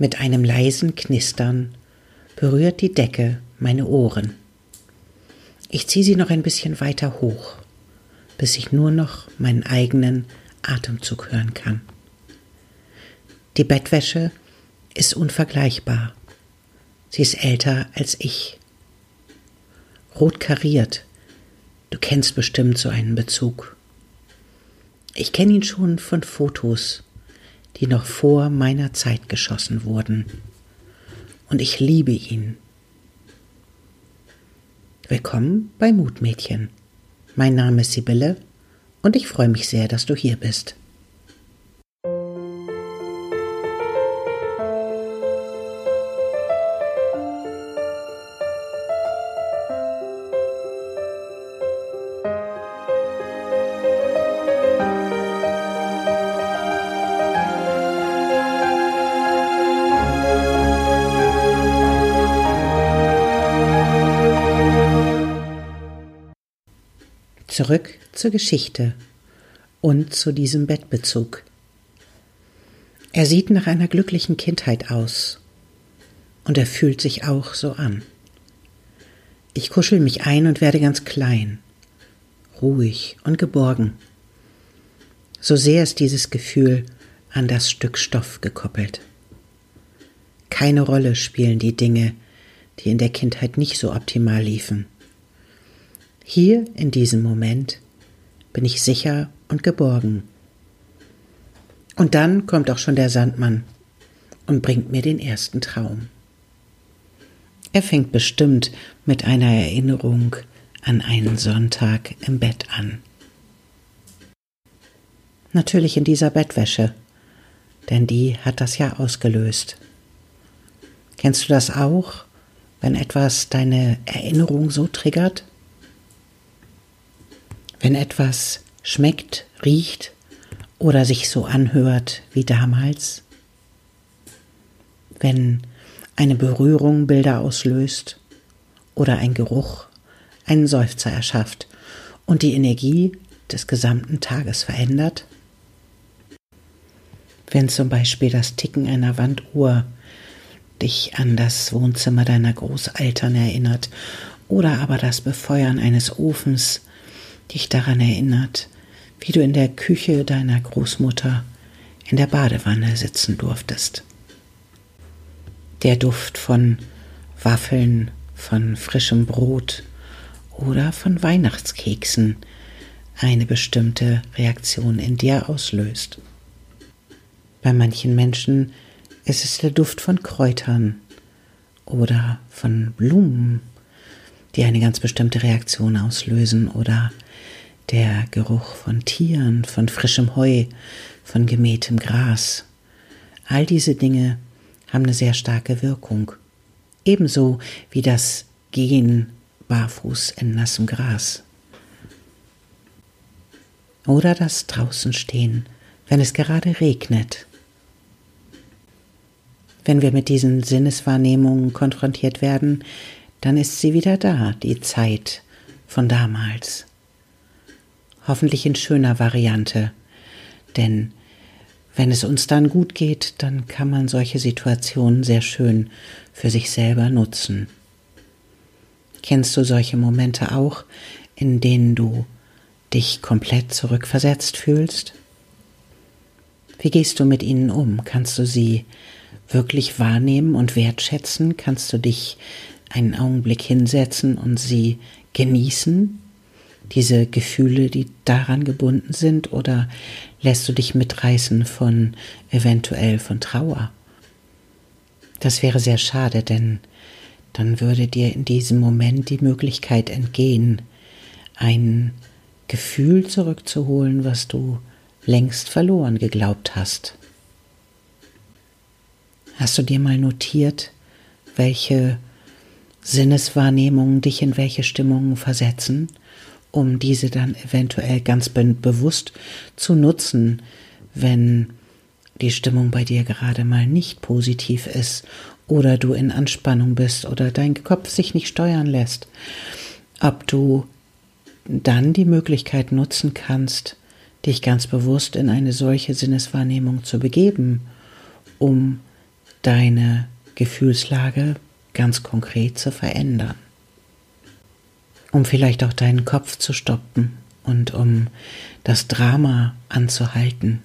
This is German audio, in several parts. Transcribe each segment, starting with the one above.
Mit einem leisen Knistern berührt die Decke meine Ohren. Ich ziehe sie noch ein bisschen weiter hoch, bis ich nur noch meinen eigenen Atemzug hören kann. Die Bettwäsche ist unvergleichbar. Sie ist älter als ich. Rot kariert. Du kennst bestimmt so einen Bezug. Ich kenne ihn schon von Fotos, die noch vor meiner Zeit geschossen wurden. Und ich liebe ihn. Willkommen bei Mutmädchen. Mein Name ist Sibylle und ich freue mich sehr, dass du hier bist. Zurück zur Geschichte und zu diesem Bettbezug. Er sieht nach einer glücklichen Kindheit aus und er fühlt sich auch so an. Ich kuschel mich ein und werde ganz klein, ruhig und geborgen. So sehr ist dieses Gefühl an das Stück Stoff gekoppelt. Keine Rolle spielen die Dinge, die in der Kindheit nicht so optimal liefen. Hier in diesem Moment bin ich sicher und geborgen. Und dann kommt auch schon der Sandmann und bringt mir den ersten Traum. Er fängt bestimmt mit einer Erinnerung an einen Sonntag im Bett an. Natürlich in dieser Bettwäsche, denn die hat das ja ausgelöst. Kennst du das auch, wenn etwas deine Erinnerung so triggert? Wenn etwas schmeckt, riecht oder sich so anhört wie damals, wenn eine Berührung Bilder auslöst oder ein Geruch einen Seufzer erschafft und die Energie des gesamten Tages verändert? Wenn zum Beispiel das Ticken einer Wanduhr dich an das Wohnzimmer deiner Großeltern erinnert oder aber das Befeuern eines Ofens dich daran erinnert, wie du in der Küche deiner Großmutter in der Badewanne sitzen durftest. Der Duft von Waffeln, von frischem Brot oder von Weihnachtskeksen eine bestimmte Reaktion in dir auslöst. Bei manchen Menschen ist es der Duft von Kräutern oder von Blumen, die eine ganz bestimmte Reaktion auslösen oder der Geruch von Tieren, von frischem Heu, von gemähtem Gras. All diese Dinge haben eine sehr starke Wirkung. Ebenso wie das Gehen barfuß in nassem Gras. Oder das draußen stehen, wenn es gerade regnet. Wenn wir mit diesen Sinneswahrnehmungen konfrontiert werden, dann ist sie wieder da, die Zeit von damals hoffentlich in schöner Variante. Denn wenn es uns dann gut geht, dann kann man solche Situationen sehr schön für sich selber nutzen. Kennst du solche Momente auch, in denen du dich komplett zurückversetzt fühlst? Wie gehst du mit ihnen um? Kannst du sie wirklich wahrnehmen und wertschätzen? Kannst du dich einen Augenblick hinsetzen und sie genießen? diese Gefühle, die daran gebunden sind, oder lässt du dich mitreißen von eventuell von Trauer? Das wäre sehr schade, denn dann würde dir in diesem Moment die Möglichkeit entgehen, ein Gefühl zurückzuholen, was du längst verloren geglaubt hast. Hast du dir mal notiert, welche Sinneswahrnehmungen dich in welche Stimmungen versetzen um diese dann eventuell ganz be bewusst zu nutzen, wenn die Stimmung bei dir gerade mal nicht positiv ist oder du in Anspannung bist oder dein Kopf sich nicht steuern lässt, ob du dann die Möglichkeit nutzen kannst, dich ganz bewusst in eine solche Sinneswahrnehmung zu begeben, um deine Gefühlslage ganz konkret zu verändern. Um vielleicht auch deinen Kopf zu stoppen und um das Drama anzuhalten.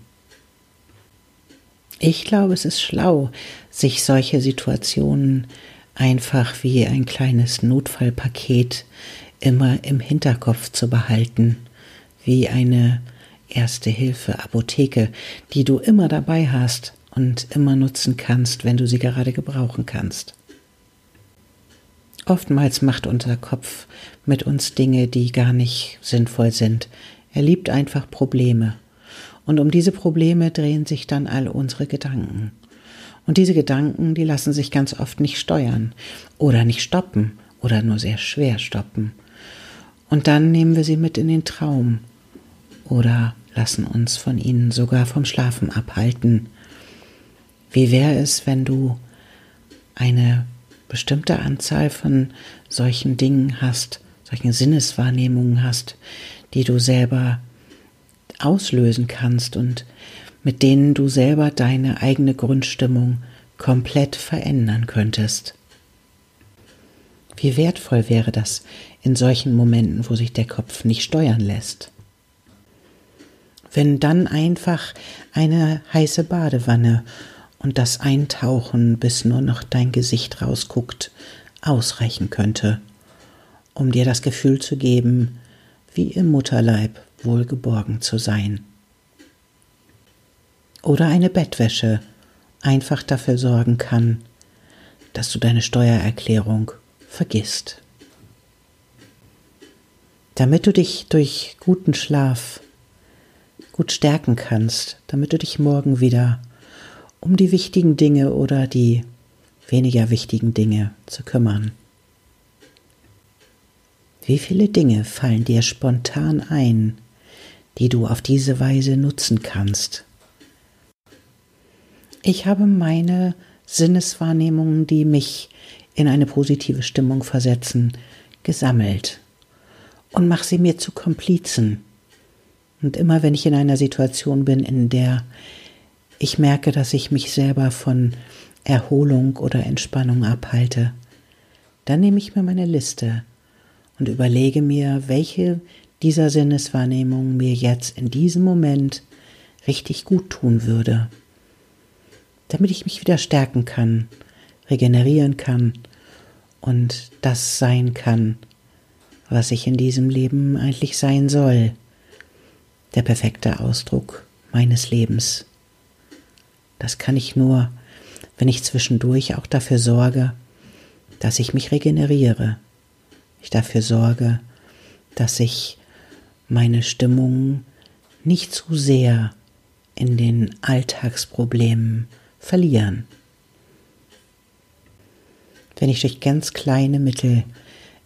Ich glaube, es ist schlau, sich solche Situationen einfach wie ein kleines Notfallpaket immer im Hinterkopf zu behalten, wie eine erste Hilfe Apotheke, die du immer dabei hast und immer nutzen kannst, wenn du sie gerade gebrauchen kannst. Oftmals macht unser Kopf mit uns Dinge, die gar nicht sinnvoll sind. Er liebt einfach Probleme. Und um diese Probleme drehen sich dann all unsere Gedanken. Und diese Gedanken, die lassen sich ganz oft nicht steuern oder nicht stoppen oder nur sehr schwer stoppen. Und dann nehmen wir sie mit in den Traum oder lassen uns von ihnen sogar vom Schlafen abhalten. Wie wäre es, wenn du eine bestimmte Anzahl von solchen Dingen hast, solchen Sinneswahrnehmungen hast, die du selber auslösen kannst und mit denen du selber deine eigene Grundstimmung komplett verändern könntest. Wie wertvoll wäre das in solchen Momenten, wo sich der Kopf nicht steuern lässt? Wenn dann einfach eine heiße Badewanne und das Eintauchen, bis nur noch dein Gesicht rausguckt, ausreichen könnte, um dir das Gefühl zu geben, wie im Mutterleib wohlgeborgen zu sein. Oder eine Bettwäsche einfach dafür sorgen kann, dass du deine Steuererklärung vergisst. Damit du dich durch guten Schlaf gut stärken kannst, damit du dich morgen wieder um die wichtigen Dinge oder die weniger wichtigen Dinge zu kümmern. Wie viele Dinge fallen dir spontan ein, die du auf diese Weise nutzen kannst? Ich habe meine Sinneswahrnehmungen, die mich in eine positive Stimmung versetzen, gesammelt und mache sie mir zu Komplizen. Und immer wenn ich in einer Situation bin, in der ich merke, dass ich mich selber von Erholung oder Entspannung abhalte. Dann nehme ich mir meine Liste und überlege mir, welche dieser Sinneswahrnehmungen mir jetzt in diesem Moment richtig gut tun würde, damit ich mich wieder stärken kann, regenerieren kann und das sein kann, was ich in diesem Leben eigentlich sein soll, der perfekte Ausdruck meines Lebens. Das kann ich nur, wenn ich zwischendurch auch dafür sorge, dass ich mich regeneriere. Ich dafür sorge, dass ich meine Stimmung nicht zu sehr in den Alltagsproblemen verlieren. Wenn ich durch ganz kleine Mittel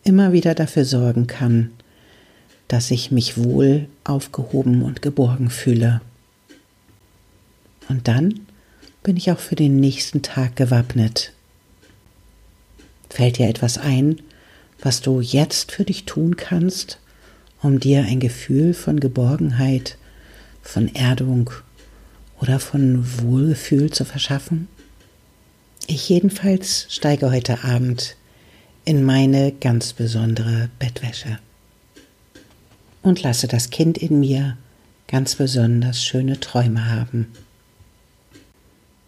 immer wieder dafür sorgen kann, dass ich mich wohl aufgehoben und geborgen fühle. Und dann bin ich auch für den nächsten Tag gewappnet. Fällt dir etwas ein, was du jetzt für dich tun kannst, um dir ein Gefühl von Geborgenheit, von Erdung oder von Wohlgefühl zu verschaffen? Ich jedenfalls steige heute Abend in meine ganz besondere Bettwäsche und lasse das Kind in mir ganz besonders schöne Träume haben.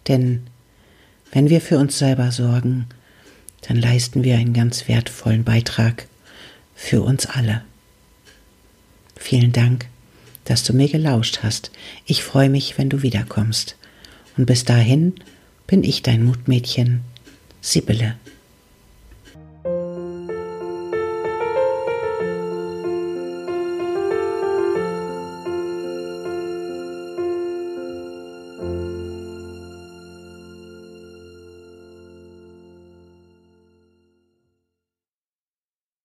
Denn wenn wir für uns selber sorgen, dann leisten wir einen ganz wertvollen Beitrag für uns alle. Vielen Dank, dass du mir gelauscht hast. Ich freue mich, wenn du wiederkommst. Und bis dahin bin ich dein Mutmädchen, Sibylle.